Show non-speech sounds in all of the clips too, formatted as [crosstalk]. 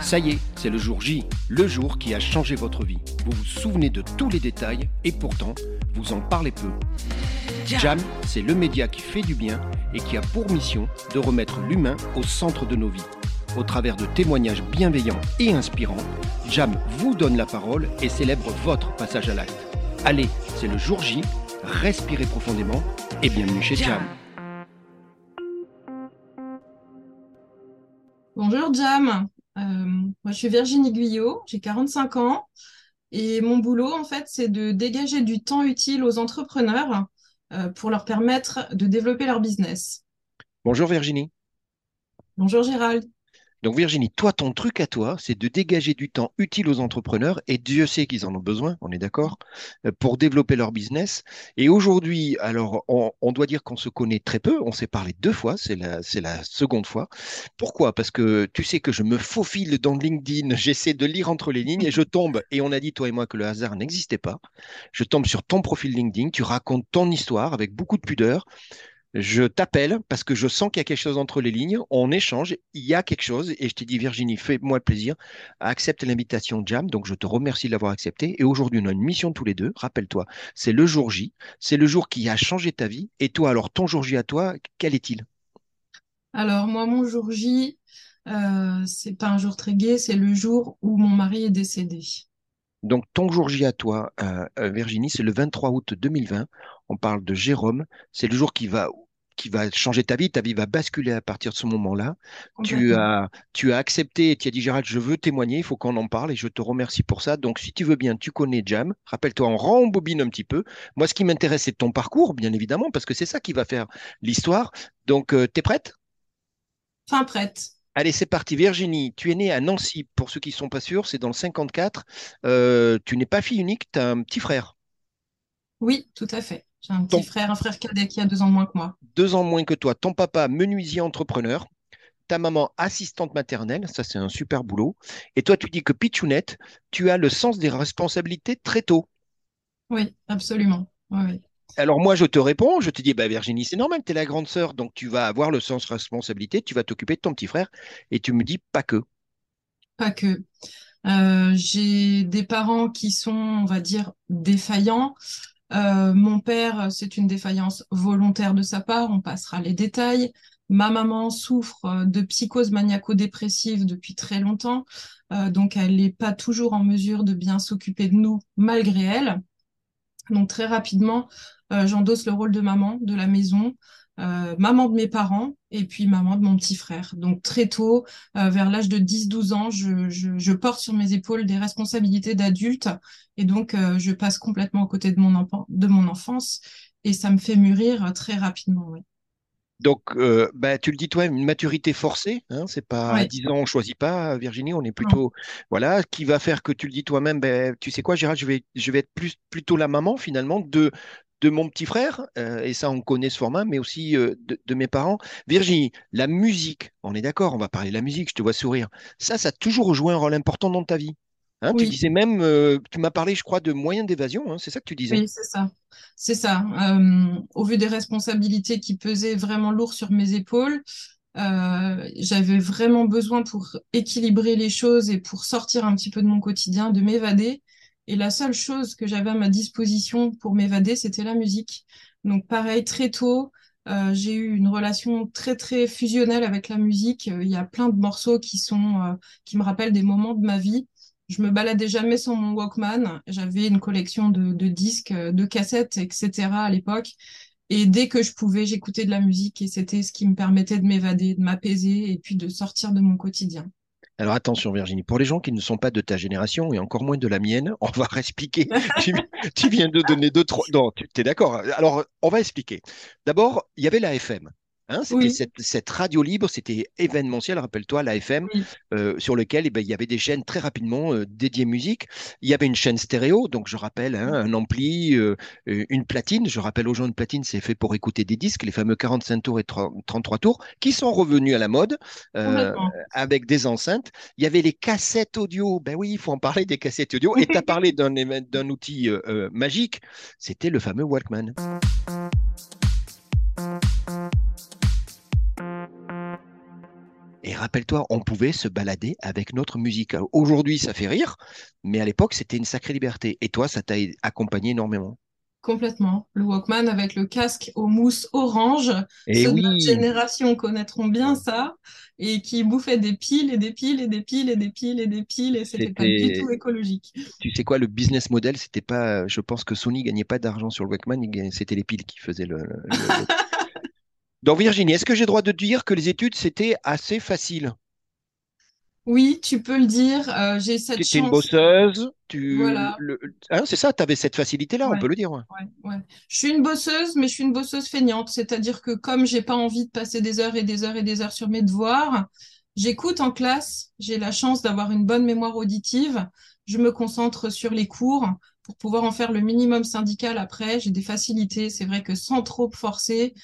Ça y est, c'est le jour J, le jour qui a changé votre vie. Vous vous souvenez de tous les détails et pourtant, vous en parlez peu. Jam, c'est le média qui fait du bien et qui a pour mission de remettre l'humain au centre de nos vies. Au travers de témoignages bienveillants et inspirants, Jam vous donne la parole et célèbre votre passage à l'acte. Allez, c'est le jour J, respirez profondément et bienvenue chez Jam. Bonjour Jam, moi je suis Virginie Guyot, j'ai 45 ans et mon boulot en fait c'est de dégager du temps utile aux entrepreneurs euh, pour leur permettre de développer leur business. Bonjour Virginie. Bonjour Gérald. Donc Virginie, toi, ton truc à toi, c'est de dégager du temps utile aux entrepreneurs, et Dieu sait qu'ils en ont besoin, on est d'accord, euh, pour développer leur business. Et aujourd'hui, alors, on, doit dire qu'on se connaît très peu, on s'est parlé deux fois, c'est la, c'est la seconde fois. Pourquoi? Parce que tu sais que je me faufile dans LinkedIn, [laughs] j'essaie de lire entre les lignes, et je tombe, et on a dit, toi et moi, que le hasard n'existait pas. Je tombe sur ton profil LinkedIn, tu racontes ton histoire avec beaucoup de pudeur je t'appelle parce que je sens qu'il y a quelque chose entre les lignes, on échange, il y a quelque chose, et je t'ai dit, Virginie, fais-moi plaisir, accepte l'invitation Jam, donc je te remercie de l'avoir accepté, et aujourd'hui on a une mission tous les deux, rappelle-toi, c'est le jour J, c'est le jour qui a changé ta vie, et toi, alors ton jour J à toi, quel est-il? Alors moi, mon jour J, euh, c'est pas un jour très gai, c'est le jour où mon mari est décédé. Donc, ton jour J à toi, euh, euh, Virginie, c'est le 23 août 2020. On parle de Jérôme. C'est le jour qui va qui va changer ta vie, ta vie va basculer à partir de ce moment-là. Tu as, tu as accepté, tu as dit Gérald, je veux témoigner, il faut qu'on en parle et je te remercie pour ça. Donc si tu veux bien, tu connais Jam, rappelle-toi, on rembobine un petit peu. Moi, ce qui m'intéresse, c'est ton parcours, bien évidemment, parce que c'est ça qui va faire l'histoire. Donc, euh, tu es prête? Fin prête. Allez, c'est parti. Virginie, tu es née à Nancy. Pour ceux qui ne sont pas sûrs, c'est dans le 54. Euh, tu n'es pas fille unique, tu as un petit frère? Oui, tout à fait. J'ai un petit frère, un frère cadet qui a deux ans moins que moi. Deux ans moins que toi. Ton papa, menuisier entrepreneur. Ta maman, assistante maternelle. Ça, c'est un super boulot. Et toi, tu dis que Pichounette, tu as le sens des responsabilités très tôt. Oui, absolument. Alors moi, je te réponds, je te dis, bah, Virginie, c'est normal, tu es la grande sœur, donc tu vas avoir le sens responsabilité, tu vas t'occuper de ton petit frère, et tu me dis pas que. Pas que. Euh, j'ai des parents qui sont, on va dire, défaillants. Euh, mon père, c'est une défaillance volontaire de sa part, on passera les détails. Ma maman souffre euh, de psychose maniaco-dépressive depuis très longtemps, euh, donc elle n'est pas toujours en mesure de bien s'occuper de nous malgré elle. Donc très rapidement, j'endosse le rôle de maman de la maison. Euh, maman de mes parents et puis maman de mon petit frère. Donc très tôt, euh, vers l'âge de 10-12 ans, je, porte sur mes épaules des responsabilités d'adulte et donc euh, je passe complètement aux côtés de mon, de mon enfance et ça me fait mûrir très rapidement. Oui. Donc, bah, tu le dis toi, une maturité forcée, hein, c'est pas à 10 ans, on choisit pas, Virginie, on est plutôt, voilà, qui va faire que tu le dis toi-même, ben, tu sais quoi, Gérald, je vais, je vais être plus, plutôt la maman finalement de, de mon petit frère, euh, et ça on connaît ce format, mais aussi euh, de, mes parents. Virginie, la musique, on est d'accord, on va parler de la musique, je te vois sourire. Ça, ça a toujours joué un rôle important dans ta vie. Hein, Tu disais même, euh, tu m'as parlé, je crois, de moyens d'évasion, hein, c'est ça que tu disais? Oui, c'est ça. C'est ça. au vu des responsabilités qui pesaient vraiment lourd sur mes épaules, j'avais vraiment besoin pour équilibrer les choses et pour sortir un petit peu de mon quotidien, de m'évader. Et la seule chose que j'avais à ma disposition pour m'évader, c'était la musique. Donc pareil, très tôt, euh, j'ai eu une relation très très fusionnelle avec la musique. Il y a plein de morceaux qui sont euh, qui me rappellent des moments de ma vie. Je me baladais jamais sans mon Walkman. J'avais une collection de, disques, de cassettes, etc. à l'époque. Et dès que je pouvais, j'écoutais de la musique et c'était ce qui me permettait de m'évader, de m'apaiser et puis de sortir de mon quotidien. Alors attention Virginie, pour les gens qui ne sont pas de ta génération et encore moins de la mienne, [laughs] on va expliquer. tu, viens de donner deux, trois... Non, tu es d'accord. Alors on va expliquer. D'abord, il y avait la FM. Hein, c'était cette, radio libre, c'était événementiel, rappelle-toi, la FM, euh, sur lequel eh ben, il y avait des chaînes très rapidement euh, dédiées musique. Il y avait une chaîne stéréo, donc je rappelle, hein, un ampli, euh, une platine. Je rappelle aux gens, une platine, c'est fait pour écouter des disques, les fameux 45 tours et 33 tours, qui sont revenus à la mode avec des enceintes. Il y avait les cassettes audio. Ben oui, il faut en parler des cassettes audio. Et tu as parlé d'un outil magique, c'était le fameux Walkman. Rappelle-toi, on pouvait se balader avec notre musique. Aujourd'hui, ça fait rire, mais à l'époque, c'était une sacrée liberté. Et toi, ça t'a accompagné énormément. Complètement. Le Walkman avec le casque aux mousses orange. Et Ceux de oui, notre génération connaîtront bien ça. Et qui bouffaient des piles et des piles et des piles et des piles et des piles. Et c'était pas du tout écologique. tu sais quoi, le business model, c'était pas, je pense que Sony gagnait pas d'argent sur le Walkman, c'était les piles qui faisaient le- [laughs] Donc Virginie, est-ce que j'ai le droit de dire que les études, c'était assez facile? Oui, tu peux le dire. euh, j'ai cette Tu une bosseuse, tu, Voilà. le, hein, c'est ça, tu avais cette facilité-là, on peut le dire. ouais. Je suis une bosseuse, mais je suis une bosseuse feignante. C'est-à-dire que comme j'ai pas envie de passer des heures et des heures et des heures sur mes devoirs, j'écoute en classe. J'ai la chance d'avoir une bonne mémoire auditive. Je me concentre sur les cours pour pouvoir en faire le minimum syndical après. J'ai des facilités. C'est vrai que sans trop forcer,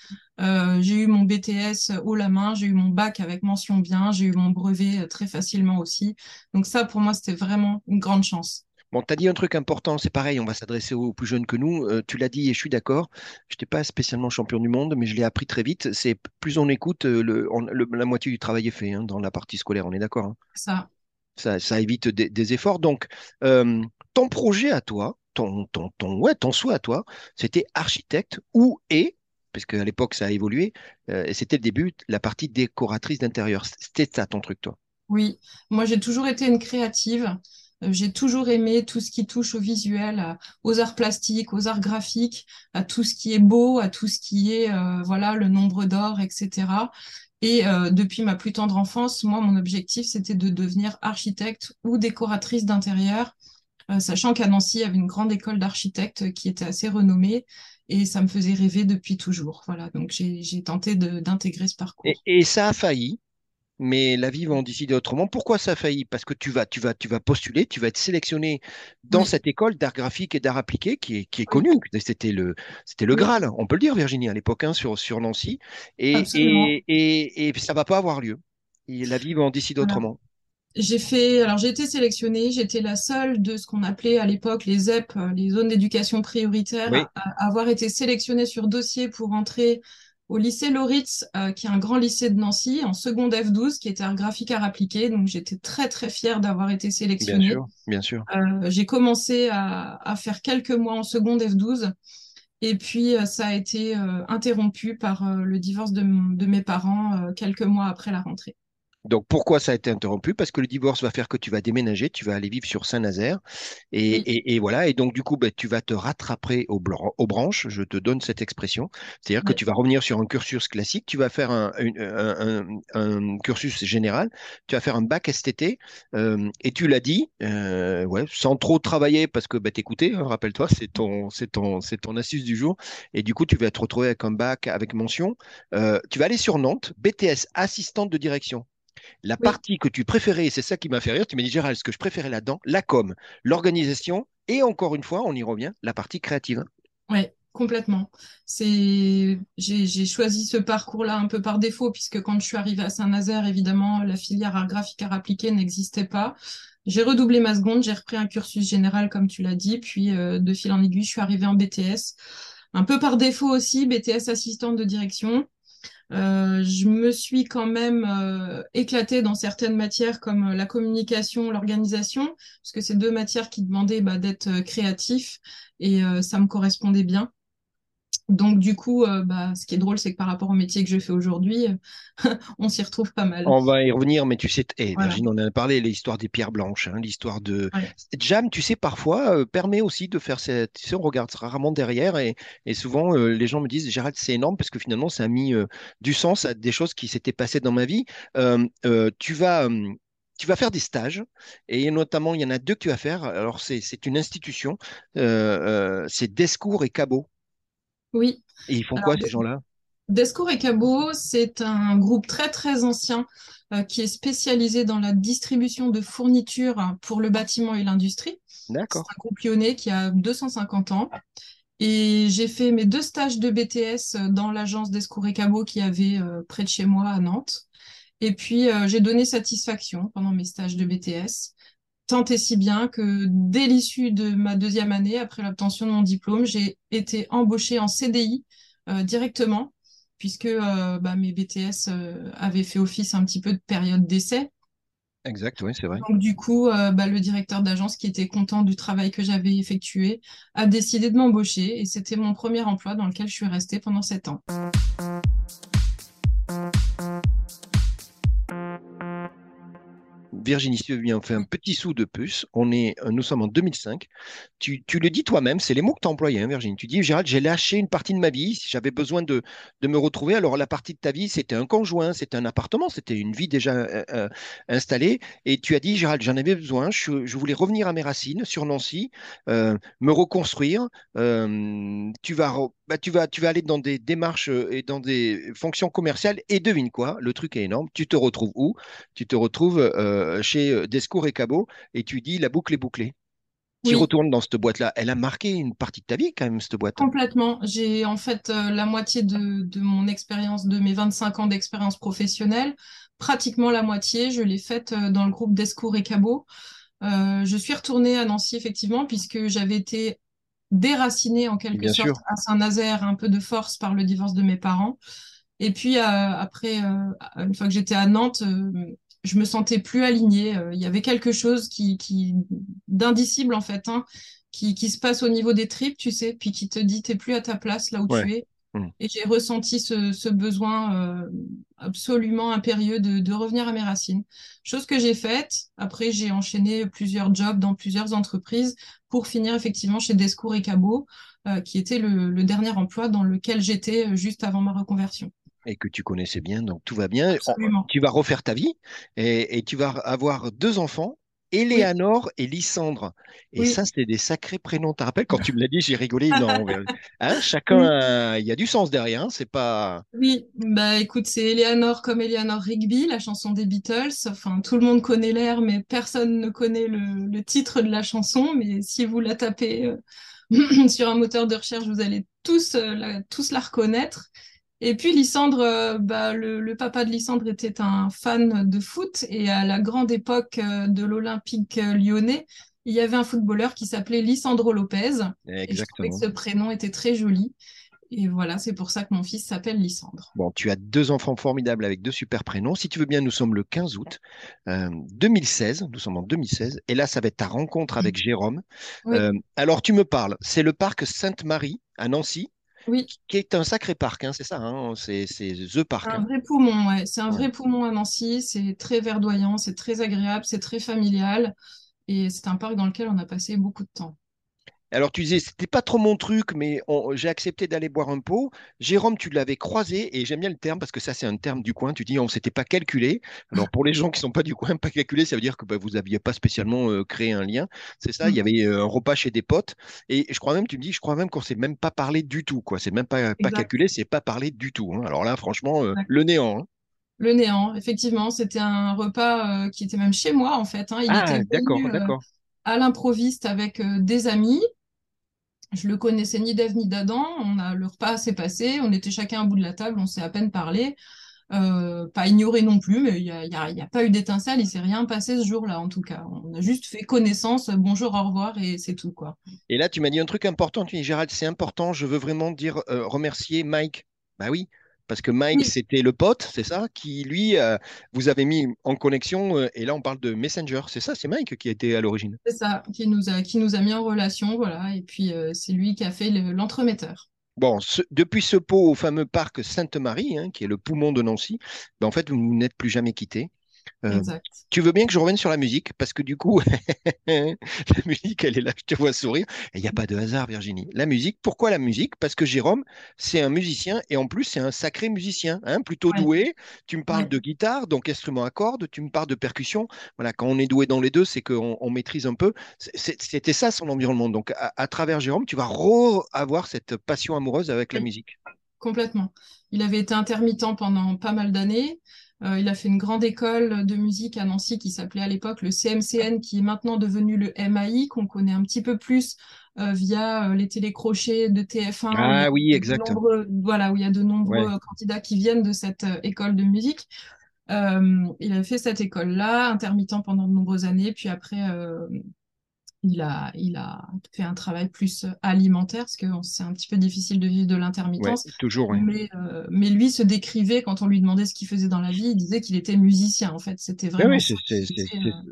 euh, j'ai eu mon BTS haut la main, j'ai eu mon bac avec mention bien, j'ai eu mon brevet euh, très facilement aussi. Donc ça, pour moi, c'était vraiment une grande chance. Bon, tu as dit un truc important, c'est pareil, on va s'adresser aux plus jeunes que nous. Euh, tu l'as dit et je suis d'accord. Je n'étais pas spécialement champion du monde, mais je l'ai appris très vite. C'est plus on écoute, le, on- le- la moitié du travail est fait hein, dans la partie scolaire, on est d'accord. hein. Ça. Ça, ça évite des, des efforts. Donc, euh, ton projet à toi, ton, ton, ton, ouais, ton souhait à toi, c'était architecte ou et, parce qu'à l'époque ça a évolué, euh, et c'était le début, la partie décoratrice d'intérieur. C'était ça ton truc, toi? Oui, moi j'ai toujours été une créative. Euh, J'ai toujours aimé tout ce qui touche au visuel, à- aux arts plastiques, aux arts graphiques, à tout ce qui est beau, à tout ce qui est euh, voilà le nombre d'or, etc. Et euh, depuis ma plus tendre enfance, moi mon objectif c'était de devenir architecte ou décoratrice d'intérieur, euh, sachant qu'à Nancy il y avait une grande école d'architectes qui était assez renommée et ça me faisait rêver depuis toujours. Voilà, donc j'ai tenté d'intégrer ce parcours. et ça a failli. Mais la vie va en décider autrement. Pourquoi ça a failli? Parce que tu vas, tu vas, tu vas postuler, tu vas être sélectionné dans Oui, cette école d'art graphique et d'art appliqué qui est, qui est connue. C'était le, c'était le oui, Graal, on peut le dire, Virginie, à l'époque, hein, sur, sur Nancy. Et, et, et, et ça va pas avoir lieu. Et la vie va en décider Voilà. autrement. J'ai fait, alors j'ai été sélectionnée, j'étais la seule de ce qu'on appelait à l'époque les ZEP, les zones d'éducation prioritaire, Oui, à, à avoir été sélectionnée sur dossier pour entrer au lycée Loritz, euh, qui est un grand lycée de Nancy, en seconde F12, qui était art graphique art appliqué. Donc j'étais très très fière d'avoir été bien sélectionnée. sûr, bien sûr. Euh, j'ai commencé à, à faire quelques mois en seconde F12, et puis euh, ça a été euh, interrompu par le divorce de, mes parents quelques mois après la rentrée. Donc pourquoi ça a été interrompu? Parce que le divorce va faire que tu vas déménager, tu vas aller vivre sur Saint-Nazaire. Et, Oui, et, et voilà, et donc du coup, ben, tu vas te rattraper aux, bran- aux branches, je te donne cette expression. C'est-à-dire que tu vas revenir sur un cursus classique, tu vas faire un, une- un- un- un cursus général, tu vas faire un bac STT, euh, et tu l'as dit, euh, ouais, sans trop travailler, parce que ben, t'écoutais, hein, rappelle-toi, c'est ton, c'est ton, c'est ton astuce du jour. Et du coup, tu vas te retrouver avec un bac avec mention. Euh, tu vas aller sur Nantes, BTS, assistante de direction. La oui. partie que tu préférais, et c'est ça qui m'a fait rire, tu m'as dit, Gérald, ce que je préférais là-dedans, la com, l'organisation, et encore une fois, on y revient, la partie créative. Ouais, complètement. C'est, j'ai, j'ai choisi ce parcours-là un peu par défaut, puisque quand je suis arrivée à Saint-Nazaire, évidemment, la filière art graphique art appliqué n'existait pas. J'ai redoublé ma seconde, j'ai repris un cursus général, comme tu l'as dit, puis euh, de fil en aiguille, je suis arrivée en BTS. Un peu par défaut aussi, BTS assistante de direction. Euh, je me suis quand même euh, éclatée dans certaines matières comme euh, la communication, l'organisation, parce que c'est deux matières qui demandaient bah, d'être euh, créatif et ça me correspondait bien. Donc du coup, euh, bah, ce qui est drôle, c'est que par rapport au métier que je fais aujourd'hui, [laughs] on s'y retrouve pas mal. On va y revenir, mais tu sais, eh, Voilà. Virginie, on en a parlé, l'histoire des pierres blanches, hein, l'histoire de... Ouais. Jam, tu sais, parfois, euh, permet aussi de faire cette... Tu sais, on regarde rarement derrière, et, et souvent, euh, les gens me disent, Gérald, c'est énorme, parce que finalement, ça a mis du sens à des choses qui s'étaient passées dans ma vie. Tu vas... Tu vas faire des stages, et notamment, il y en a deux que tu vas faire. Alors, c'est c'est une institution, euh, euh, c'est Descours et Cabot. Oui. Et ils font Alors, quoi, ces gens-là? Descours et Cabot, c'est un groupe très très ancien euh, qui est spécialisé dans la distribution de fournitures pour le bâtiment et l'industrie. C'est D'accord. un groupe lyonnais qui a 250 ans. Et j'ai fait mes deux stages de BTS dans l'agence Descours et Cabot qui avait euh, près de chez moi à Nantes. Et puis, euh, j'ai donné satisfaction pendant mes stages de BTS, tant et si bien que dès l'issue de ma deuxième année, après l'obtention de mon diplôme, j'ai été embauchée en CDI euh, directement. puisque bah, mes BTS avaient fait office un petit peu de période d'essai. Exact, oui, c'est vrai. Donc, du coup, bah, le directeur d'agence, qui était content du travail que j'avais effectué, a décidé de m'embaucher et c'était mon premier emploi dans lequel je suis restée pendant sept ans. Virginie, si tu veux bien, on fait un petit sou de puce. On est, euh, nous sommes en 2005. Tu, le dis toi-même, c'est les mots que tu as employés, hein, Virginie. Tu dis, Gérald, j'ai lâché une partie de ma vie, j'avais besoin de, me retrouver. Alors, la partie de ta vie, c'était un conjoint, c'était un appartement, c'était une vie déjà euh, euh, installée. Et tu as dit, Gérald, j'en avais besoin. Je, voulais revenir à mes racines sur Nancy, me reconstruire. tu vas bah, tu vas, tu vas aller dans des démarches et dans des fonctions commerciales et devine quoi, le truc est énorme. Tu te retrouves où? Tu te retrouves chez Descours et Cabot et tu dis la boucle est bouclée. Tu retournes dans cette boîte-là. Elle a marqué une partie de ta vie quand même, cette boîte. Complètement. J'ai en fait la moitié de, de mon expérience, de mes 25 ans d'expérience professionnelle, pratiquement la moitié, je l'ai faite dans le groupe Descours et Cabot. je suis retournée à Nancy effectivement puisque j'avais été déraciné en quelque sorte à Saint-Nazaire, un peu de force par le divorce de mes parents. Et puis euh, après, euh, une fois que j'étais à Nantes, euh, je me sentais plus alignée. Il y avait quelque chose qui, qui d'indicible en fait, hein, qui, qui se passe au niveau des tripes, tu sais, puis qui te dit t'es plus à ta place là où tu es. Mm. Et j'ai ressenti ce, ce besoin euh, absolument impérieux de, de, revenir à mes racines. Chose que j'ai faite. Après, j'ai enchaîné plusieurs jobs dans plusieurs entreprises pour finir effectivement chez Descours et Cabot, euh, qui était le, le, dernier emploi dans lequel j'étais euh, juste avant ma reconversion. Et que tu connaissais bien, donc tout va bien. Tu vas refaire ta vie et, et tu vas avoir deux enfants Éléanore et Lysandre. Et ça, c'est des sacrés prénoms. Tu te rappelles, quand tu me l'as dit, j'ai rigolé. [laughs] Non, hein, chacun, il y a du sens derrière. Hein, c'est pas. Oui, bah écoute, c'est Éléanore comme Eleanor Rigby, la chanson des Beatles. Enfin, tout le monde connaît l'air, mais personne ne connaît le, titre de la chanson. Mais si vous la tapez euh, [clears throat] sur un moteur de recherche, vous allez tous, euh, tous la reconnaître. Et puis Lysandre, euh, bah, le, papa de Lysandre était un fan de foot et à la grande époque euh, de l'Olympique euh, lyonnais, il y avait un footballeur qui s'appelait Lysandro Lopez. Exactement. Et je trouvais que ce prénom était très joli. Et voilà, c'est pour ça que mon fils s'appelle Lysandre. Bon, tu as deux enfants formidables avec deux super prénoms. Si tu veux bien, nous sommes le 15 août 2016. Nous sommes en 2016. Et là, ça va être ta rencontre avec Jérôme. alors, tu me parles. C'est le parc Sainte-Marie à Nancy. Oui. Qui est un sacré parc, hein, c'est ça, hein, c'est The Park. C'est un hein. vrai poumon, ouais. C'est un vrai poumon à Nancy, c'est très verdoyant, c'est très agréable, c'est très familial. Et c'est un parc dans lequel on a passé beaucoup de temps. Alors tu disais, c'était pas trop mon truc, mais j'ai accepté d'aller boire un pot. Jérôme, tu l'avais croisé, et j'aime bien le terme parce que ça, c'est un terme du coin. Tu dis, on ne s'était pas calculé. Alors pour les gens qui ne sont pas du coin, [laughs] pas calculé, ça veut dire que bah, vous n'aviez pas spécialement euh, créé un lien. C'est ça, il y mm. avait euh, un repas chez des potes. Et je crois même, tu me dis, je crois même qu'on ne s'est même pas parlé du tout. quoi. C'est même pas, pas calculé, c'est pas parlé du tout. Hein. Alors là, franchement, euh, le néant. Hein. Le néant, effectivement, c'était un repas qui était même chez moi en fait. Hein. Il ah, d'accord, d'accord. à l'improviste avec des amis. Je le connaissais ni d'Ève ni d'Adam. On a le repas s'est passé, on était chacun à bout de la table, on s'est à peine parlé. Euh, pas ignoré non plus, mais il n'y a, pas eu d'étincelle, il s'est rien passé ce jour-là en tout cas. On a juste fait connaissance, bonjour, au revoir et c'est tout quoi. Et là, tu m'as dit un truc important, tu dis Gérald, c'est important, je veux vraiment dire euh, remercier Mike. Bah oui, parce que Mike, c'était le pote, c'est ça, qui lui, euh, vous avez mis en connexion, euh, et là on parle de Messenger, c'est ça, c'est Mike qui a été à l'origine. C'est ça, qui nous, a, qui nous a mis en relation, voilà, et puis euh, c'est lui qui a fait l'entremetteur. Bon, depuis ce pot au fameux parc Sainte-Marie, hein, qui est le poumon de Nancy, ben, en fait, vous n'êtes plus jamais quitté. Euh, tu veux bien que je revienne sur la musique? Parce que du coup, [laughs] la musique, elle est là, je te vois sourire. Il n'y a pas de hasard, Virginie. La musique, pourquoi la musique? Parce que Jérôme, c'est un musicien et en plus, c'est un sacré musicien, hein, plutôt doué. Tu me parles de guitare, donc instrument à cordes, tu me parles de percussion. Voilà, quand on est doué dans les deux, c'est qu'on on maîtrise un peu. C'était ça son environnement. Donc, à, travers Jérôme, tu vas avoir cette passion amoureuse avec la musique. Complètement. Il avait été intermittent pendant pas mal d'années. Euh, il a fait une grande école de musique à Nancy qui s'appelait à l'époque le CMCN, qui est maintenant devenu le MAI, qu'on connaît un petit peu plus euh, via euh, les télécrochets de TF1. Ah oui, exact. Voilà, où il y a de nombreux candidats qui viennent de cette école de musique. il a fait cette école-là, intermittent pendant de nombreuses années, puis après, il a, il a fait un travail plus alimentaire, parce que c'est un petit peu difficile de vivre de l'intermittence. toujours, mais, euh, mais lui se décrivait, quand on lui demandait ce qu'il faisait dans la vie, il disait qu'il était musicien, en fait. C'était vraiment. Oui,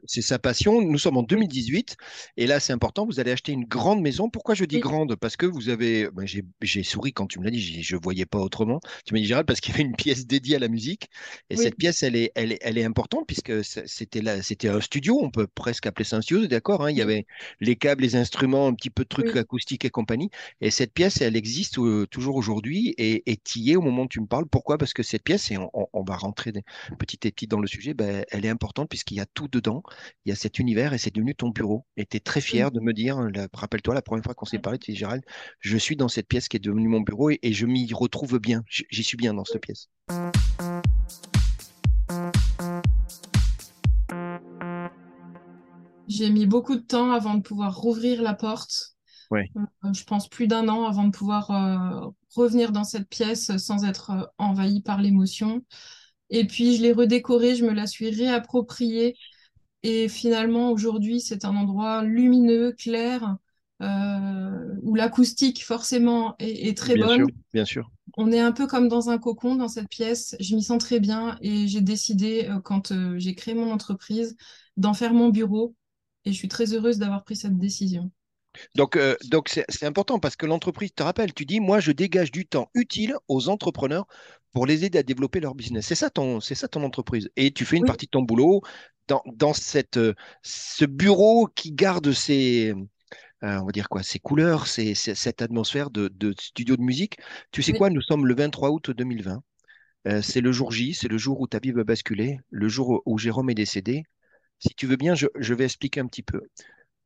c'est sa passion. Nous sommes en 2018, et là, c'est important, vous allez acheter une grande maison. Pourquoi je dis grande? Parce que vous avez. Ben, J'ai souri quand tu me l'as dit, je ne voyais pas autrement. Tu m'as dit, Gérald, parce qu'il y avait une pièce dédiée à la musique, et cette pièce, elle est, elle est, elle est importante, puisque c'était un studio, on peut presque appeler ça un studio, d'accord hein? Il y avait les câbles, les instruments, un petit peu de trucs acoustiques et compagnie. Et cette pièce, elle existe euh, toujours aujourd'hui et, et y es au moment où tu me parles. Pourquoi? Parce que cette pièce, et on, va rentrer petit et petit dans le sujet, ben, elle est importante puisqu'il y a tout dedans. Il y a cet univers et c'est devenu ton bureau. Et tu es très fier de me dire, rappelle-toi, la première fois qu'on s'est parlé, tu dis, Gérald, je suis dans cette pièce qui est devenue mon bureau et, et je m'y retrouve bien. J'y suis bien dans cette pièce. J'ai mis beaucoup de temps avant de pouvoir rouvrir la porte. Euh, je pense plus d'un an avant de pouvoir euh, revenir dans cette pièce sans être euh, envahi par l'émotion. Et puis je l'ai redécorée, je me la suis réappropriée. Et finalement, aujourd'hui, c'est un endroit lumineux, clair, où l'acoustique, forcément, est, très bien bonne. Sûr, bien sûr. On est un peu comme dans un cocon dans cette pièce. Je m'y sens très bien et j'ai décidé, quand j'ai créé mon entreprise, d'en faire mon bureau et je suis très heureuse d'avoir pris cette décision. Donc, euh, donc c'est important parce que l'entreprise, te rappelle, tu dis, moi, je dégage du temps utile aux entrepreneurs pour les aider à développer leur business. C'est ça ton, c'est ça ton entreprise. Et tu fais une partie de ton boulot dans, dans cette, euh, ce bureau qui garde ses, euh, on va dire quoi, ses couleurs, cette atmosphère de, de, studio de musique. Tu sais quoi, nous sommes le 23 août 2020. c'est le jour J, c'est le jour où ta vie va basculer, le jour où Jérôme est décédé, si tu veux bien, je, vais expliquer un petit peu.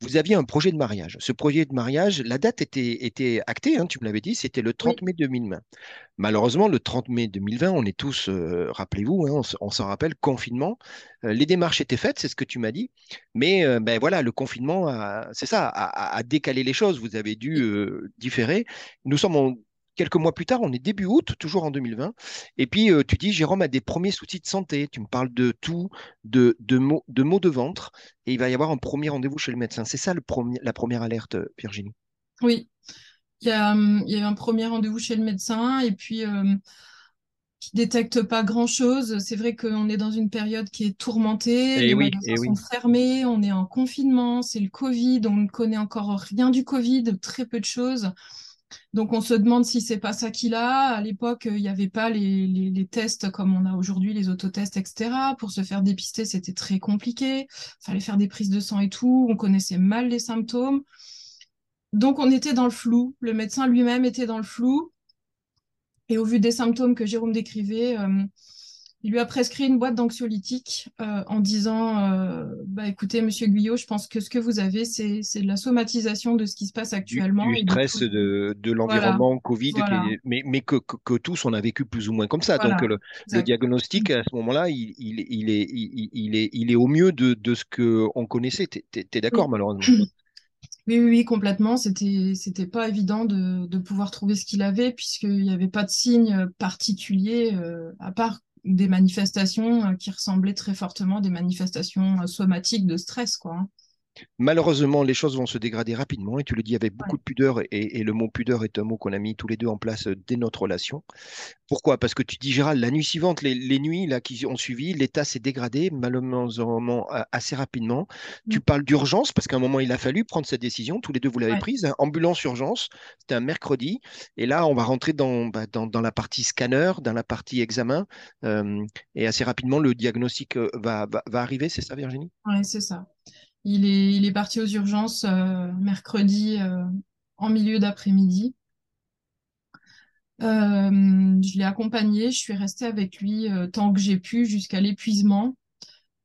Vous aviez un projet de mariage. Ce projet de mariage, la date était, était actée, hein, tu me l'avais dit, c'était le 30 mai 2020. Malheureusement, le 30 mai 2020, on est tous, euh, rappelez-vous, hein, on, s'en rappelle, confinement. Euh, les démarches étaient faites, c'est ce que tu m'as dit. Mais euh, ben voilà, le confinement, c'est ça, a, décalé les choses. Vous avez dû différer. Nous sommes en quelques mois plus tard, on est début août, toujours en 2020. Et puis, euh, tu dis, Jérôme a des premiers soucis de santé. Tu me parles de tout, de, de, maux, de de ventre. Et il va y avoir un premier rendez-vous chez le médecin. C'est ça le premier, la première alerte, Virginie? Oui. Il y a, hum, il y a un premier rendez-vous chez le médecin. Et puis, euh, qui détecte pas grand-chose. C'est vrai qu'on est dans une période qui est tourmentée. Et eh les oui, magasins et sont oui. fermés. On est en confinement. C'est le Covid. On ne connaît encore rien du Covid, très peu de choses. Donc on se demande si c'est pas ça qu'il a. À l'époque, il n'y avait pas les, tests comme on a aujourd'hui, les autotests, etc. Pour se faire dépister, c'était très compliqué. Fallait faire des prises de sang et tout. On connaissait mal les symptômes. Donc on était dans le flou. Le médecin lui-même était dans le flou. Et au vu des symptômes que Jérôme décrivait, euh, il lui a prescrit une boîte d'anxiolytiques euh, en disant euh, bah, écoutez, monsieur Guyot, je pense que ce que vous avez, c'est de la somatisation de ce qui se passe actuellement. Du, stress de, de, l'environnement Covid, mais, mais que, que, tous on a vécu plus ou moins comme ça. Donc le, le, diagnostic à ce moment-là, il, il, il, est, il, est, il est au mieux de, de ce qu'on connaissait. Tu es, d'accord, malheureusement? Oui, oui, oui, complètement. C'était, c'était pas évident de, de pouvoir trouver ce qu'il avait puisqu'il n'y avait pas de signes particuliers euh, à part des manifestations euh, qui ressemblaient très fortement à des manifestations euh, somatiques de stress, quoi. Malheureusement, les choses vont se dégrader rapidement et tu le dis avec beaucoup de pudeur et, le mot pudeur est un mot qu'on a mis tous les deux en place euh, dès notre relation. Pourquoi? Parce que tu dis, Gérald, la nuit suivante, les, nuits là, qui ont suivi, l'état s'est dégradé malheureusement assez rapidement. Tu mm. parles d'urgence parce qu'à un moment, il a fallu prendre cette décision. Tous les deux, vous l'avez prise. Hein. Ambulance urgence, c'était un mercredi. Et là, on va rentrer dans, bah, dans, la partie scanner, dans la partie examen. Euh, et assez rapidement, le diagnostic euh, va, va, va arriver. C'est ça, Virginie? Oui, c'est ça. Il est, parti aux urgences euh, mercredi euh, en milieu d'après-midi. Euh, je l'ai accompagné, je suis restée avec lui tant que j'ai pu jusqu'à l'épuisement.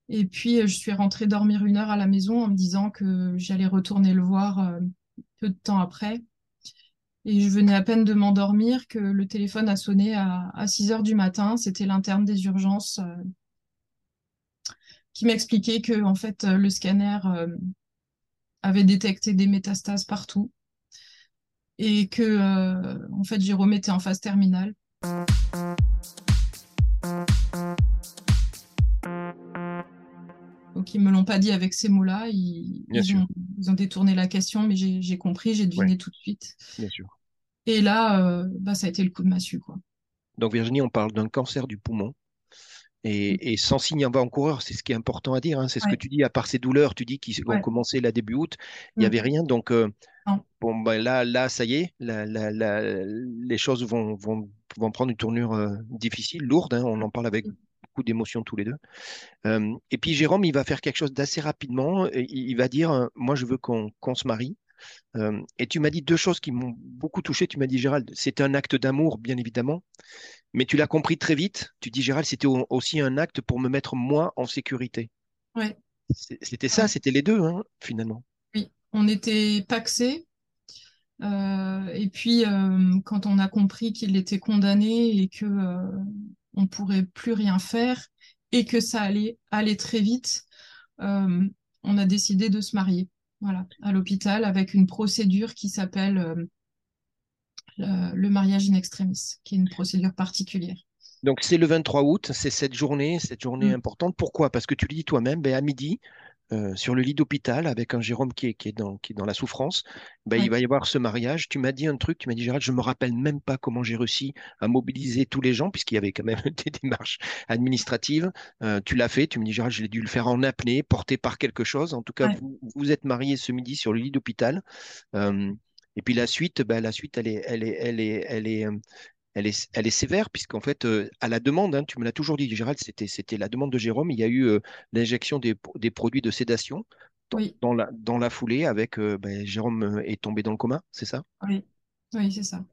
Et puis, je suis rentrée dormir une heure à la maison en me disant que j'allais retourner le voir peu de temps après. Et je venais à peine de m'endormir que le téléphone a sonné à, à 6 heures du matin. C'était l'interne des urgences qui m'expliquait que en fait euh, le scanner euh, avait détecté des métastases partout et que euh, en fait Jérôme était en phase terminale. Donc ils me l'ont pas dit avec ces mots-là. Ils, ont, ils ont détourné la question, mais j'ai compris, j'ai Ouais, deviné tout de suite. bien sûr. Et là, euh, bah, ça a été le coup de massue, quoi. Donc, Virginie, on parle d'un cancer du poumon. Mm. Et, et sans signe avant-coureur, c'est ce qui est important à dire. hein, C'est ce que tu dis, à part ces douleurs, tu dis qu'ils ont ouais. commencé là début août, il n'y Mm. avait rien. Donc, euh, bon, ben là, là, ça y est, la- la- la- les choses vont, vont, vont prendre une tournure euh, difficile, lourde. hein, on en parle avec beaucoup d'émotions tous les deux. Euh, et puis, Jérôme, il va faire quelque chose d'assez rapidement. Il, il va dire, moi, je veux qu'on qu'on se marie. Euh, et tu m'as dit deux choses qui m'ont beaucoup touché. Tu m'as dit, Gérald, c'est un acte d'amour, bien évidemment. Mais tu l'as compris très vite. Tu dis, Gérald, c'était au- aussi un acte pour me mettre moi en sécurité. Ouais, C'était ça, ouais. c'était les deux, hein, finalement. Oui, on était paxés. euh, et puis, euh, quand on a compris qu'il était condamné et que on pourrait plus rien faire et que ça allait aller très vite, on a décidé de se marier. Voilà, à l'hôpital avec une procédure qui s'appelle euh, le, le mariage in extremis, qui est une procédure particulière. Donc, c'est le 23 août, c'est cette journée, cette journée Mm. importante. Pourquoi? Parce que tu le dis toi-même, ben, à midi, euh, sur le lit d'hôpital, avec un Jérôme qui est, qui est dans, qui est dans la souffrance, ben, il va y avoir ce mariage. Tu m'as dit un truc, tu m'as dit, Gérald, je me rappelle même pas comment j'ai réussi à mobiliser tous les gens, puisqu'il y avait quand même [laughs] des démarches administratives. Euh, tu l'as fait, tu me dis, Gérald, j'ai dû le faire en apnée, porté par quelque chose. En tout cas, ouais, vous vous êtes mariés ce midi sur le lit d'hôpital. Euh, et puis la suite, ben, la suite, elle est, elle est, elle est, elle est, elle est, elle est sévère, puisqu'en fait, euh, à la demande, hein, tu me l'as toujours dit, Gérald, c'était, c'était la demande de Jérôme, il y a eu euh, l'injection des, des produits de sédation dans, oui, dans la, dans la foulée, avec euh, ben, Jérôme est tombé dans le coma, c'est ça? oui, oui, c'est ça.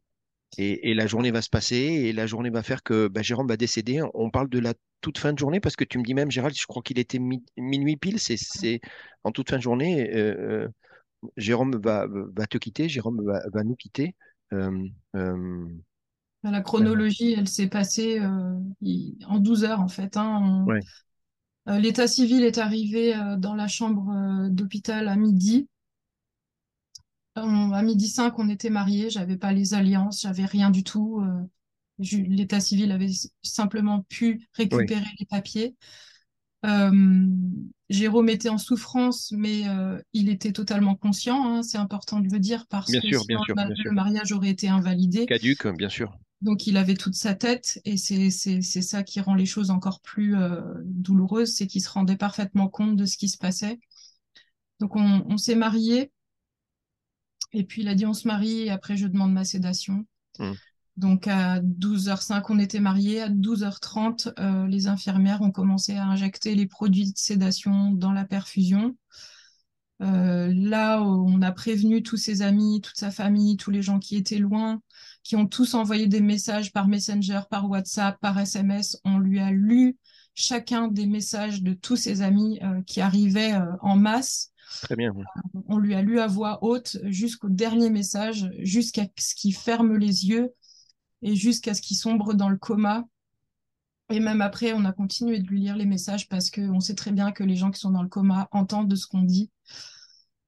Et, et la journée va se passer, et la journée va faire que ben, Jérôme va décéder. On parle de la toute fin de journée, parce que tu me dis même, Gérald, je crois qu'il était mi- minuit pile, c'est, en toute fin de journée, Jérôme va, va te quitter, Jérôme va, va nous quitter. Euh, euh, La chronologie, elle s'est passée euh, en 12 heures en fait. hein. ouais, euh, l'état civil est arrivé euh, dans la chambre d'hôpital à midi. On- à midi 5, on était mariés, j'avais pas les alliances, j'avais rien du tout. l'état civil avait simplement pu ouais, récupérer les papiers. Jérôme était en souffrance, mais il était totalement conscient, hein, c'est important de le dire, parce bien que sûr, bien sinon sûr, le bien mariage aurait été invalidé. Caduc, bien sûr. Donc il avait toute sa tête, et c'est ça qui rend les choses encore plus euh, douloureuses, c'est qu'il se rendait parfaitement compte de ce qui se passait. Donc on, on s'est mariés, et puis il a dit on se marie, et après je demande ma sédation. Hmm. Donc à 12h05, on était mariés. À 12h30, euh, les infirmières ont commencé à injecter les produits de sédation dans la perfusion. Euh, là, on a prévenu tous ses amis, toute sa famille, tous les gens qui étaient loin, qui ont tous envoyé des messages par Messenger, par WhatsApp, par SMS. On lui a lu chacun des messages de tous ses amis euh, qui arrivaient euh, en masse. Très bien. On lui a lu à voix haute jusqu'au dernier message, jusqu'à ce qu'il ferme les yeux et jusqu'à ce qu'il sombre dans le coma. Et même après, on a continué de lui lire les messages parce qu'on sait très bien que les gens qui sont dans le coma entendent de ce qu'on dit.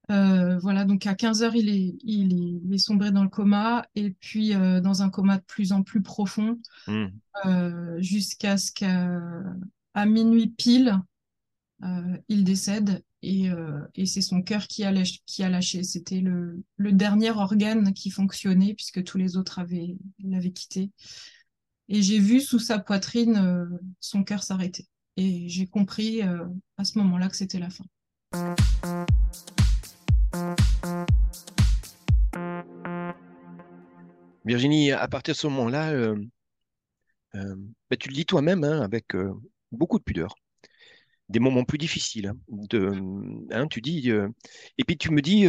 Euh, voilà, donc à 15 heures, il est, il est, il est sombré dans le coma et puis euh, dans un coma de plus en plus profond Hmm. euh, jusqu'à ce qu'à minuit pile, il décède et, et c'est son cœur qui a lâché. Qui a lâché. C'était le, le dernier organe qui fonctionnait puisque tous les autres avaient l'avaient quitté. Et j'ai vu sous sa poitrine euh, son cœur s'arrêter. Et j'ai compris euh, à ce moment-là que c'était la fin. Virginie, à partir de ce moment-là, euh, bah, tu le dis toi-même, hein, avec beaucoup de pudeur, des moments plus difficiles. hein, de, hein, tu dis, et puis tu me dis,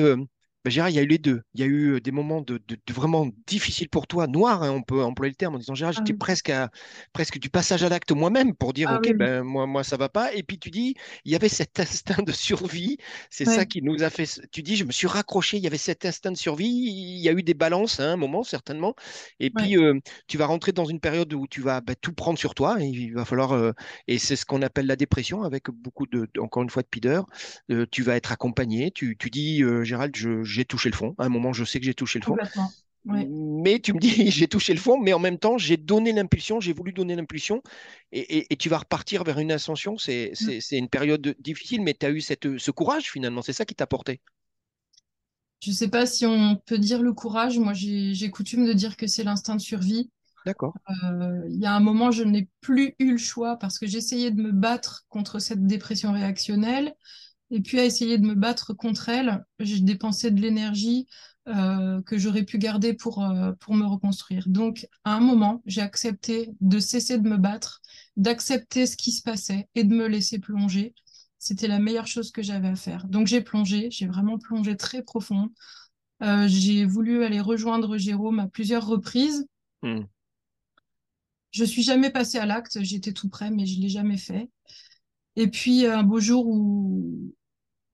bah, Gérard, il y a eu les deux. Il y a eu euh, des moments de, de- de vraiment difficiles pour toi, noirs, hein, on peut employer le terme en disant, Gérard, Ah j'étais oui, presque à, presque du passage à l'acte moi-même pour dire, ah OK, oui, ben moi, moi ça va pas. Et puis tu dis, il y avait cet instinct de survie. C'est ça qui nous a fait. Tu dis, je me suis raccroché. Il y avait cet instinct de survie. Il y a eu des balances hein, à un moment certainement. Et ouais, puis, euh, tu vas rentrer dans une période où tu vas bah, tout prendre sur toi. Il va falloir, euh, et c'est ce qu'on appelle la dépression, avec beaucoup de, encore une fois, de pudeur. Euh, tu vas être accompagné. Tu, tu dis, Gérald, je- j'ai touché le fond. À un moment, je sais que j'ai touché le fond. Mais tu me dis, [laughs] j'ai touché le fond, mais en même temps, j'ai donné l'impulsion, j'ai voulu donner l'impulsion, et, tu vas repartir vers une ascension. C'est une période difficile, mais tu as eu cette, ce courage finalement, c'est ça qui t'a porté. Je ne sais pas si on peut dire le courage. Moi, j'ai coutume de dire que c'est l'instinct de survie. D'accord. Euh, il y a un moment, je n'ai plus eu le choix parce que j'essayais de me battre contre cette dépression réactionnelle. Et puis, à essayer de me battre contre elle, j'ai dépensé de l'énergie euh, que j'aurais pu garder pour, euh, pour me reconstruire. Donc, à un moment, j'ai accepté de cesser de me battre, d'accepter ce qui se passait et de me laisser plonger. C'était la meilleure chose que j'avais à faire. Donc, j'ai plongé, j'ai vraiment plongé très profond. j'ai voulu aller rejoindre Jérôme à plusieurs reprises. Hmm. Je suis jamais passée à l'acte, j'étais tout près, mais je l'ai jamais fait. Et puis un beau jour où,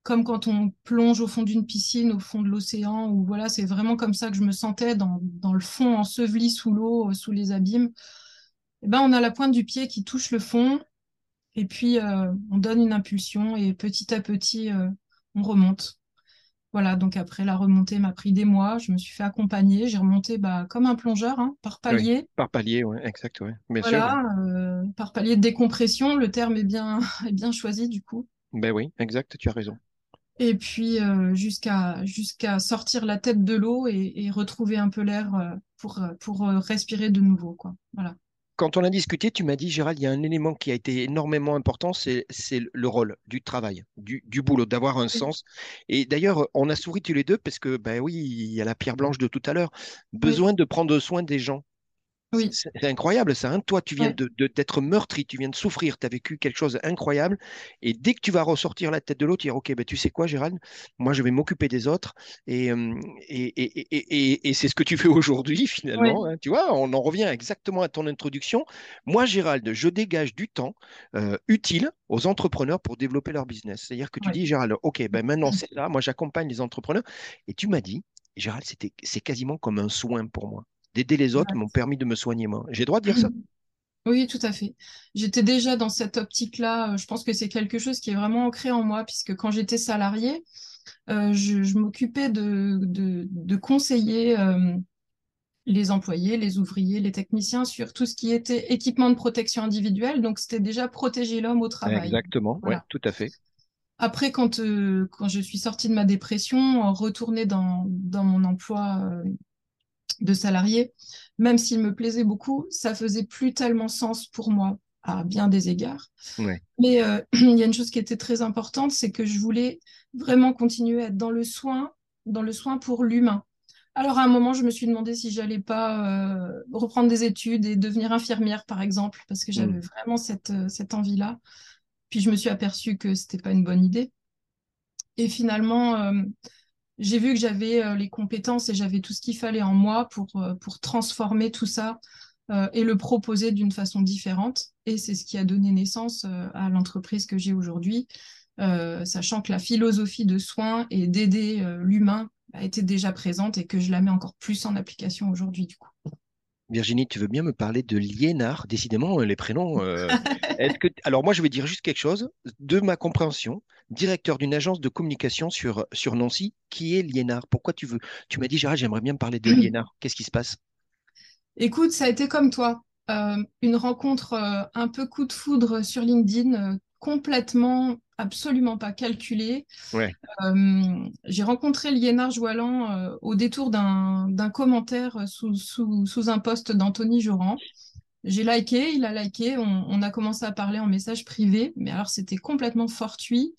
comme quand on plonge au fond d'une piscine, au fond de l'océan, où voilà, c'est vraiment comme ça que je me sentais dans, le fond, enseveli sous l'eau, euh, sous les abîmes. Et eh ben, on a la pointe du pied qui touche le fond, et puis euh, on donne une impulsion, et petit à petit, euh, on remonte. Voilà, donc après, la remontée m'a pris des mois. Je me suis fait accompagner. J'ai remonté bah, comme un plongeur, hein, par palier. par palier, oui, exact, oui. voilà, euh, par palier de décompression. Le terme est bien, [laughs] est bien choisi, du coup. Ben oui, exact, tu as raison. Et puis, euh, jusqu'à jusqu'à sortir la tête de l'eau et, retrouver un peu l'air euh, pour, pour respirer de nouveau, quoi. Voilà quand on a discuté, tu m'as dit, Gérald, il y a un élément qui a été énormément important, c'est le rôle du travail, du, boulot, d'avoir un sens. Et d'ailleurs, on a souri tous les deux parce que, ben oui, il y a la pierre blanche de tout à l'heure, besoin de prendre soin des gens. C'est incroyable ça. Hein. Toi, tu viens de d'être meurtri, tu viens de souffrir, tu as vécu quelque chose d'incroyable. Et dès que tu vas ressortir la tête de l'autre, tu dire Ok, ben, tu sais quoi, Gérald? Moi, je vais m'occuper des autres. Et, et, et, c'est ce que tu fais aujourd'hui, [laughs] finalement. Hein. Tu vois, on en revient exactement à ton introduction. Moi, Gérald, je dégage du temps euh, utile aux entrepreneurs pour développer leur business. C'est-à-dire que tu dis, Gérald, OK, ben maintenant c'est là, moi j'accompagne les entrepreneurs. Et tu m'as dit, Gérald, c'est quasiment comme un soin pour moi d'aider les autres m'ont permis de me soigner moi. J'ai le droit de dire ça. [laughs] Oui, tout à fait. J'étais déjà dans cette optique-là. Euh, je pense que c'est quelque chose qui est vraiment ancré en moi, puisque quand j'étais salariée, euh, je, m'occupais de, de, conseiller euh, les employés, les ouvriers, les techniciens sur tout ce qui était équipement de protection individuelle. Donc, c'était déjà protéger l'homme au travail. Exactement, oui, tout à fait. Après, quand, quand je suis sortie de ma dépression, retourner dans, dans mon emploi de salarié, même s'il me plaisait beaucoup, ça faisait plus tellement sens pour moi à bien des égards. Mais euh, [clears throat] il y a une chose qui était très importante, c'est que je voulais vraiment continuer à être dans le soin, dans le soin pour l'humain. Alors à un moment, je me suis demandé si j'allais pas euh, reprendre des études et devenir infirmière, par exemple, parce que j'avais mm. vraiment cette, euh, cette envie-là. Puis je me suis aperçue que c'était pas une bonne idée. Et finalement, j'ai vu que j'avais euh, les compétences et j'avais tout ce qu'il fallait en moi pour, euh, pour transformer tout ça euh, et le proposer d'une façon différente. Et c'est ce qui a donné naissance à l'entreprise que j'ai aujourd'hui, sachant que la philosophie de soins et d'aider l'humain a été déjà présente et que je la mets encore plus en application aujourd'hui du coup. Virginie, tu veux bien me parler de Liénard? Décidément, les prénoms. que... Alors moi, je vais dire juste quelque chose de ma compréhension directeur d'une agence de communication sur, sur Nancy. Qui est Liénard? Pourquoi tu veux Tu m'as dit, Gérald, j'aimerais bien me parler de [clears throat] Liénard. Qu'est-ce qui se passe? Écoute, ça a été comme toi. Euh, une rencontre euh, un peu coup de foudre sur LinkedIn, euh, complètement, absolument pas calculée. J'ai rencontré Liénard Joalan au détour d'un commentaire sous, sous, sous, un post d'Anthony Joran. J'ai liké, il a liké, on, a commencé à parler en message privé, mais alors c'était complètement fortuit.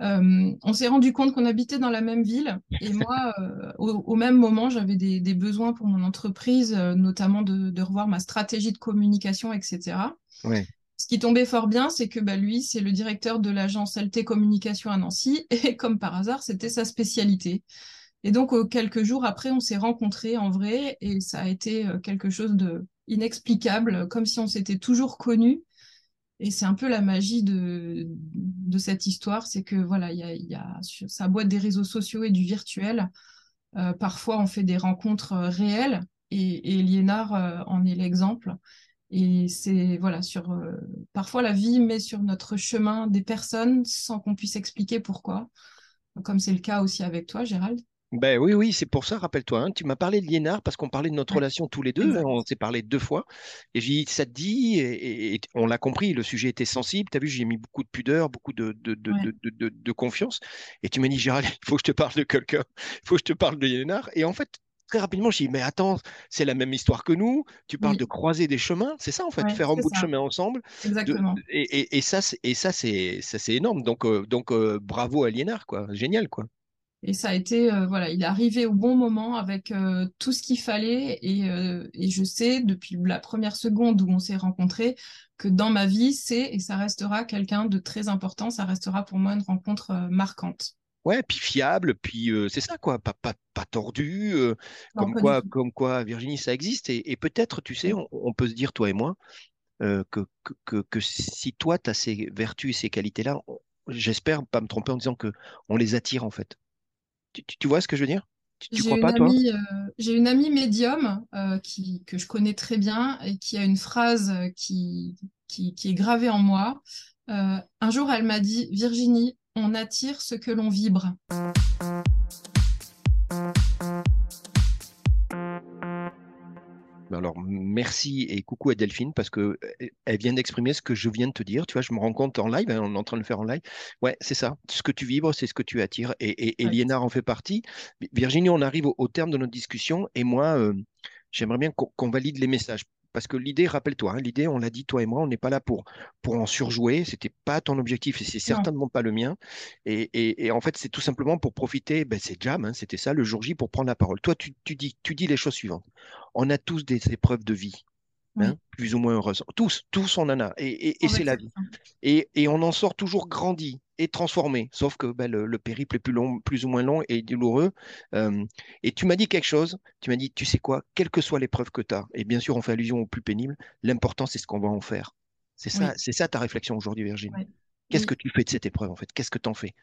Euh, on s'est rendu compte qu'on habitait dans la même ville et moi, [laughs] euh, au, même moment, j'avais des, besoins pour mon entreprise, euh, notamment de, revoir ma stratégie de communication, etc. Ce qui tombait fort bien, c'est que bah, lui, c'est le directeur de l'agence LT Communication à Nancy [laughs] et comme par hasard, c'était sa spécialité. Et donc, quelques jours après, on s'est rencontrés en vrai et ça a été quelque chose de inexplicable, comme si on s'était toujours connu. Et c'est un peu la magie de, cette histoire, c'est que voilà, il y a, sa boîte des réseaux sociaux et du virtuel, euh, parfois on fait des rencontres euh, réelles et, et euh, en est l'exemple. Et c'est voilà sur parfois la vie met sur notre chemin des personnes sans qu'on puisse expliquer pourquoi, comme c'est le cas aussi avec toi, Gérald. Ben oui, oui, c'est pour ça, rappelle-toi, hein, tu m'as parlé de Liénard parce qu'on parlait de notre Ouais, relation tous les deux, hein, on s'est parlé deux fois, et j'ai dit, ça te dit, et, et- et on l'a compris, le sujet était sensible, tu as vu, j'ai mis beaucoup de pudeur, beaucoup de, de, de, Ouais, de, de, de- de confiance, et tu m'as dit, Gérald, [laughs] il faut que je te parle de quelqu'un, il faut que je te parle de Liénard, et en fait, très rapidement, j'ai dit, mais attends, c'est la même histoire que nous, tu parles de croiser des chemins, c'est ça en fait, ouais, faire un bout de chemin ensemble, de, exactement. et, et, et ça, c'est, et ça, c'est, ça, c'est énorme, donc, euh, donc euh, bravo à Liénard, quoi, génial, quoi. Et ça a été, euh, voilà, il est arrivé au bon moment avec tout ce qu'il fallait. Et, et je sais, depuis la première seconde où on s'est rencontrés, que dans ma vie, c'est et ça restera quelqu'un de très important. Ça restera pour moi une rencontre marquante. Ouais, puis fiable, puis euh, c'est ça quoi, pas, pas, pas tordu, euh, comme quoi, comme quoi Virginie, ça existe. Et, et peut-être, tu sais, on, on peut se dire, toi et moi, euh, que, que, que, si toi, tu as ces vertus et ces qualités-là, j'espère pas me tromper en disant que on les attire en fait. Tu, tu- tu vois ce que je veux dire? Tu, tu J'ai crois pas, toi? amie, euh, j'ai une amie médium qui, que je connais très bien et qui a une phrase qui, qui, qui est gravée en moi. Un jour, elle m'a dit, Virginie, on attire ce que l'on vibre. Ben Alors, merci et coucou à Delphine parce que euh, elle vient d'exprimer ce que je viens de te dire. Tu vois, je me rends compte en live, hein, on est en train de le faire en live. Ouais, c'est ça. Ce que tu vibres, c'est ce que tu attires. Et, et, et Ouais. Liénard en fait partie. Virginie, on arrive au, au terme de notre discussion et moi, euh, j'aimerais bien qu'on qu'on valide les messages. Parce que l'idée, rappelle-toi, hein, l'idée, on l'a dit, toi et moi, on n'est pas là pour, pour en surjouer. C'était pas ton objectif et c'est certainement pas le mien. Et, et, et en fait, c'est tout simplement pour profiter. Ben, c'est Jam, hein, c'était ça, le jour J, pour prendre la parole. Toi, tu, tu dis, tu dis les choses suivantes. On a tous des épreuves de vie, hein, plus ou moins heureuses. Tous, tous on en a. Et, et- et sans c'est la vie. Et, et on en sort toujours grandi et transformé. Sauf que ben, le, le périple est plus long, plus ou moins long et douloureux. Euh, et tu m'as dit quelque chose. Tu m'as dit, tu sais quoi, quelle que soit l'épreuve que tu as, et bien sûr, on fait allusion au plus pénible, l'important, c'est ce qu'on va en faire. C'est ça, Oui, c'est ça ta réflexion aujourd'hui, Virginie. Qu'est-ce que tu fais de cette épreuve, en fait? Qu'est-ce que tu en fais?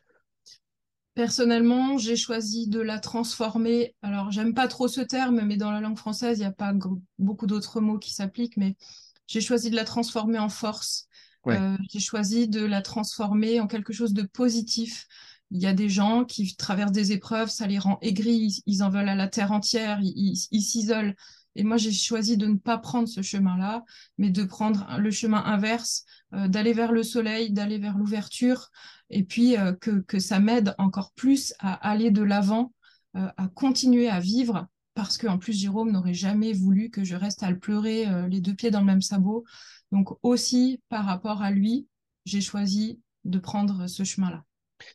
Personnellement, j'ai choisi de la transformer. Alors, j'aime pas trop ce terme, mais dans la langue française, il n'y a pas beaucoup d'autres mots qui s'appliquent, mais j'ai choisi de la transformer en force. Ouais. Euh, j'ai choisi de la transformer en quelque chose de positif. Il y a des gens qui traversent des épreuves, ça les rend aigris, ils, en veulent à la terre entière, ils s'isolent. Et moi, j'ai choisi de ne pas prendre ce chemin-là, mais de prendre le chemin inverse, euh, d'aller vers le soleil, d'aller vers l'ouverture, et puis euh, que, que ça m'aide encore plus à aller de l'avant, euh, à continuer à vivre, parce qu'en plus, Jérôme n'aurait jamais voulu que je reste à le pleurer euh, les deux pieds dans le même sabot. Donc aussi, par rapport à lui, j'ai choisi de prendre ce chemin-là.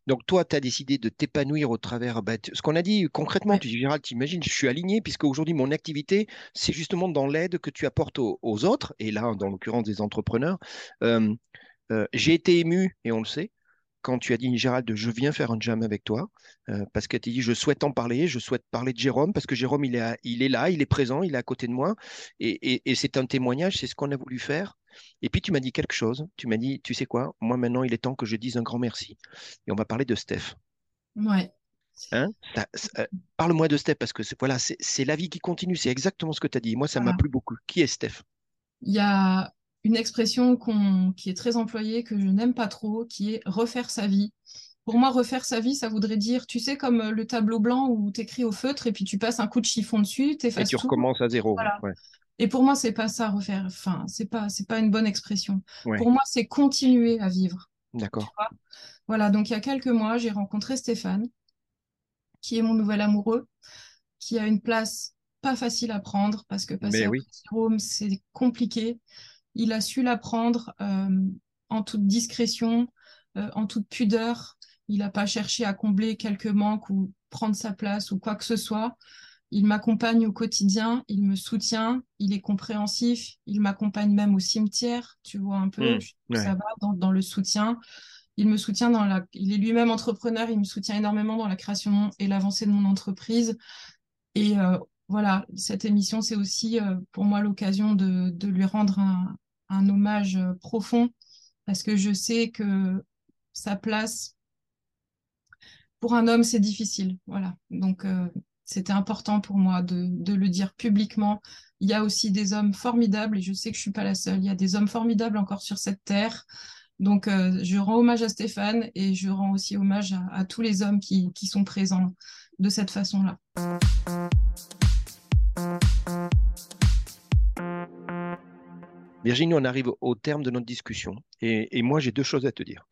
Donc toi, tu as décidé de t'épanouir au travers, bah, ce qu'on a dit concrètement, Ouais, tu dis, Gérald, t'imagines, je suis aligné puisque aujourd'hui mon activité, c'est justement dans l'aide que tu apportes aux, aux autres, et là, dans l'occurrence des entrepreneurs. Euh, euh, j'ai été ému, et on le sait, quand tu as dit, Gérald, je viens faire un jam avec toi, euh, parce que tu as dit, je souhaite en parler, je souhaite parler de Jérôme, parce que Jérôme, il est, à- il est là, il est présent, il est à côté de moi, et, et- et c'est un témoignage, c'est ce qu'on a voulu faire. Et puis tu m'as dit quelque chose, tu m'as dit, tu sais quoi, moi maintenant, il est temps que je dise un grand merci. Et on va parler de Steph. ouais. Hein? Euh, parle-moi de Steph, parce que c'est voilà, c'est la vie qui continue, c'est exactement ce que tu as dit. Moi, ça m'a plu beaucoup. Qui est Steph? Il y a une expression qui est très employée, que je n'aime pas trop, qui est refaire sa vie. Pour moi, refaire sa vie, ça voudrait dire, tu sais, comme euh, le tableau blanc où tu écris au feutre et puis tu passes un coup de chiffon dessus, tu Et tu tout. recommences à zéro. Voilà. Ouais, Et pour moi, c'est pas ça, refaire. Enfin, c'est pas, c'est pas une bonne expression. ouais, Pour moi, c'est continuer à vivre. D'accord. Voilà. Donc, il y a quelques mois, j'ai rencontré Stéphane, qui est mon nouvel amoureux, qui a une place pas facile à prendre parce que passer après oui. C'est compliqué. Il a su la prendre euh, en toute discrétion, euh, en toute pudeur. Il n'a pas cherché à combler quelques manques ou prendre sa place ou quoi que ce soit. Il m'accompagne au quotidien, il me soutient, il est compréhensif, il m'accompagne même au cimetière, tu vois un peu, je- ça va dans, dans le soutien. Il me soutient dans la, il est lui-même entrepreneur, il me soutient énormément dans la création et l'avancée de mon entreprise. Et euh, voilà, cette émission, c'est aussi euh, pour moi l'occasion de, lui rendre un, hommage euh, profond parce que je sais que sa place pour un homme, c'est difficile. Voilà. Donc, euh, c'était important pour moi de, le dire publiquement. Il y a aussi des hommes formidables et je sais que je suis pas la seule. Il y a des hommes formidables encore sur cette terre. Donc, je rends hommage à Stéphane et je rends aussi hommage à, tous les hommes qui sont présents de cette façon-là. Virginie, on arrive au terme de notre discussion et, moi j'ai deux choses à te dire.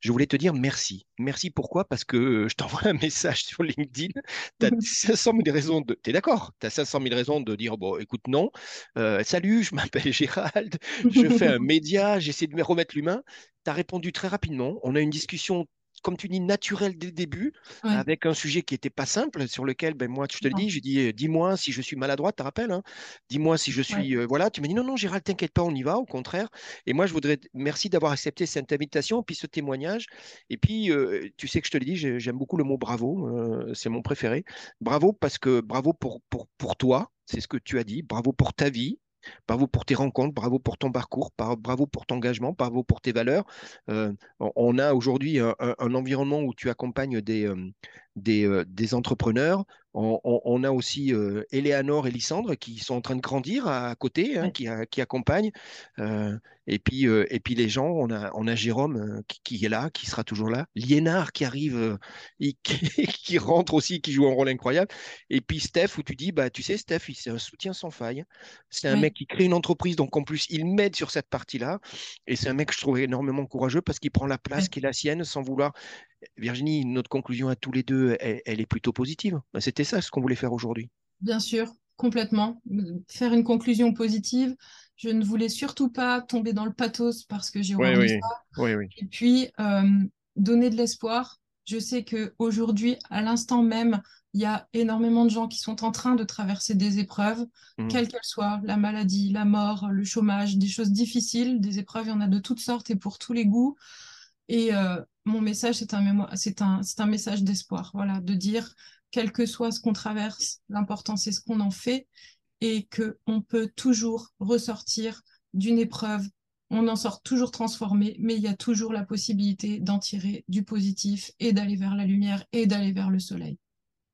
Je voulais te dire merci. Merci pourquoi? Parce que je t'envoie un message sur LinkedIn. Tu as 500 000 raisons de. Tu es d'accord? Tu as 500 000 raisons de dire bon, écoute, non. Euh, salut, je m'appelle [laughs] Gérald. Je fais un média. J'essaie de me remettre l'humain. Tu as répondu très rapidement. On a une discussion comme tu dis, naturel dès le début, avec un sujet qui n'était pas simple, sur lequel, ben, moi, je te le dis, je dis, euh, dis-moi si je suis maladroite, tu te rappelles, hein dis-moi si je suis, euh, voilà, tu m'as dit, non, non, Gérald, t'inquiète pas, on y va, au contraire. Et moi, je voudrais, merci d'avoir accepté cette invitation, puis ce témoignage. Et puis, euh, tu sais que je te le dis, j'aime beaucoup le mot bravo, c'est mon préféré. Bravo parce que, bravo pour, pour, pour toi, c'est ce que tu as dit, bravo pour ta vie, Bravo pour tes rencontres, bravo pour ton parcours, bravo pour ton engagement, bravo pour tes valeurs. Euh, on a aujourd'hui un, environnement où tu accompagnes des, euh, euh, des, entrepreneurs. On, a aussi Eleanor et Lysandre qui sont en train de grandir à, côté, hein, qui, qui, accompagnent. et, puis, et puis les gens, on a, on a Jérôme qui, est là, qui sera toujours là. Liénard qui arrive, [laughs] et qui, rentre aussi, qui joue un rôle incroyable. Et puis Steph, où tu dis, bah, tu sais, Steph, c'est un soutien sans faille. C'est un mec qui crée une entreprise, donc en plus, il m'aide sur cette partie-là. Et c'est un mec que je trouve énormément courageux parce qu'il prend la place qui est la sienne sans vouloir Virginie, notre conclusion à tous les deux, elle, est plutôt positive. Ben, c'était ça ce qu'on voulait faire aujourd'hui. Bien sûr, complètement. Faire une conclusion positive. Je ne voulais surtout pas tomber dans le pathos parce que j'ai oui, oui. oui, Et puis, euh, donner de l'espoir. Je sais qu'aujourd'hui, à l'instant même, il y a énormément de gens qui sont en train de traverser des épreuves, mmh. quelles qu'elles soient, la maladie, la mort, le chômage, des choses difficiles, des épreuves, il y en a de toutes sortes et pour tous les goûts. Et euh, mon message, c'est un, message d'espoir, voilà, de dire, quel que soit ce qu'on traverse, l'important c'est ce qu'on en fait et qu'on peut toujours ressortir d'une épreuve. On en sort toujours transformé, mais il y a toujours la possibilité d'en tirer du positif et d'aller vers la lumière et d'aller vers le soleil.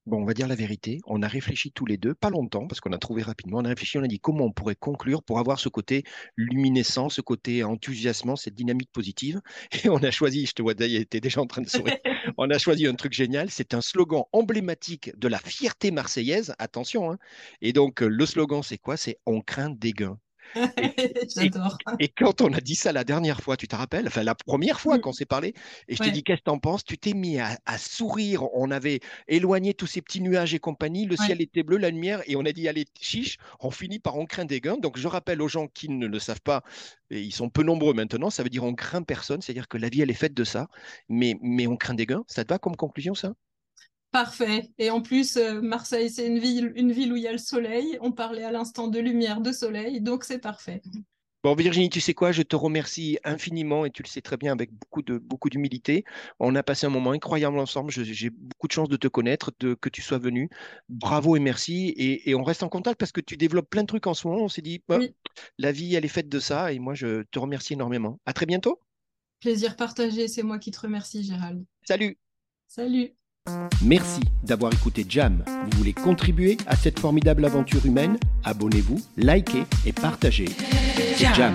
Bon, on va dire la vérité. On a réfléchi tous les deux, pas longtemps, parce qu'on a trouvé rapidement. On a réfléchi, on a dit comment on pourrait conclure pour avoir ce côté luminescent, ce côté enthousiasmant, cette dynamique positive. [laughs] Et on a choisi, je te vois, il était déjà en train de sourire. [laughs] on a choisi un truc génial. C'est un slogan emblématique de la fierté marseillaise. Attention. Hein. Et donc, le slogan, c'est quoi? C'est on craint des gains. [laughs] J'adore. Et, quand on a dit ça la dernière fois, tu te rappelles? Enfin, la première fois qu'on s'est parlé, et je t'ai dit qu'est-ce que t'en penses? Tu t'es mis à, sourire. On avait éloigné tous ces petits nuages et compagnie. Le ciel était bleu, la lumière, et on a dit allez, chiche, on finit par on craint des gains. Donc, je rappelle aux gens qui ne le savent pas, et ils sont peu nombreux maintenant, ça veut dire on craint personne, c'est-à-dire que la vie, elle est faite de ça, mais, mais on craint des gains. Ça te va comme conclusion, ça? Parfait. Et en plus, euh, Marseille, c'est une ville, une ville où il y a le soleil. On parlait à l'instant de lumière, de soleil, donc c'est parfait. Bon, Virginie, tu sais quoi, je te remercie infiniment et tu le sais très bien avec beaucoup de beaucoup d'humilité. On a passé un moment incroyable ensemble. J'ai beaucoup de chance de te connaître, de que tu sois venu. Bravo et merci. Et, on reste en contact parce que tu développes plein de trucs en ce moment. On s'est dit, bah, la vie, elle est faite de ça. Et moi, je te remercie énormément. À très bientôt. Plaisir partagé. C'est moi qui te remercie, Gérald. Salut. Salut. Merci d'avoir écouté Jam. Vous voulez contribuer à cette formidable aventure humaine? Abonnez-vous, likez et partagez. Jam.